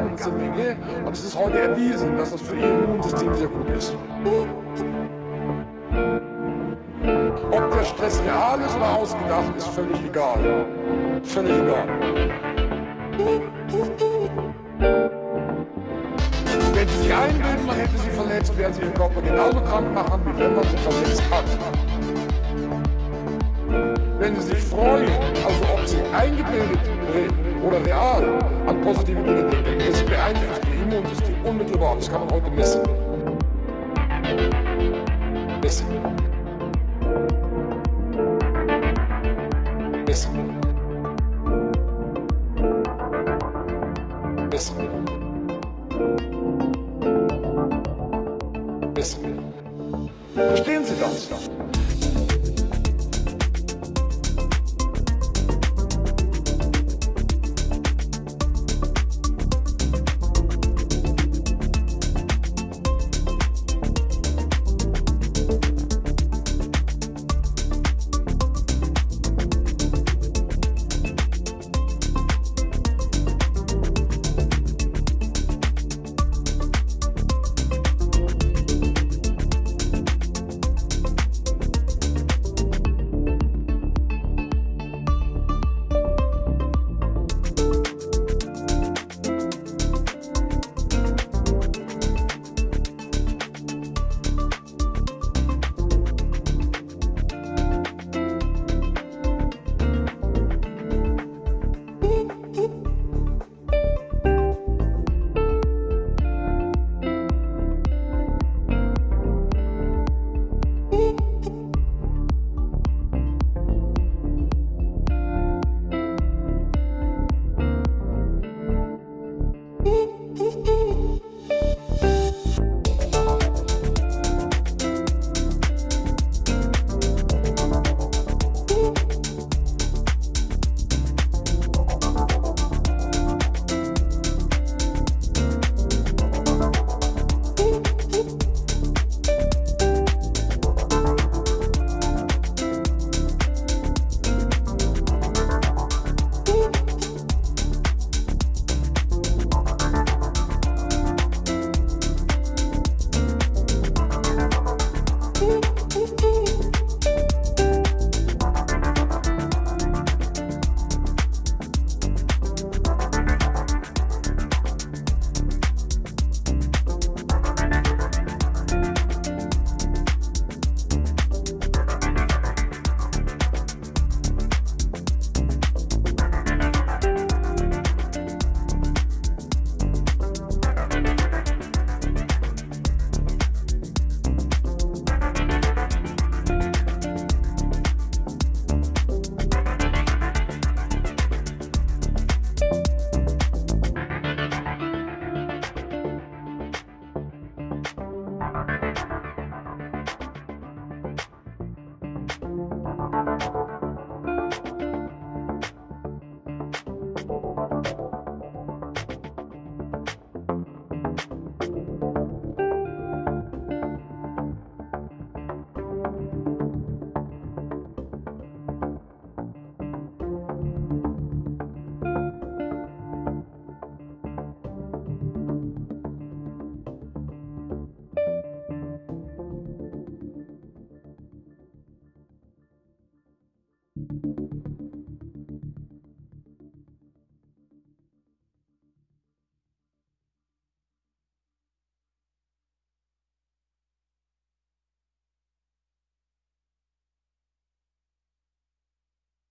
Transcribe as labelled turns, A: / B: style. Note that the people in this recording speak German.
A: ganze Menge. Und es ist heute erwiesen, dass das für ihr Immunsystem sehr gut ist. Ob der Stress real ist oder ausgedacht, ist völlig egal. Völlig egal. Wenn sie sich einbilden, man hätte sie verletzt, werden sie ihren Körper genauso krank machen, wie wenn man sie verletzt hat wenn Sie sich freuen, also ob Sie eingebildet oder real an positiven Dingen denken, es beeinflusst Ihr Immunsystem unmittelbar. Das kann man heute messen. Messen. Messen. Messen. Messen. Verstehen Sie das?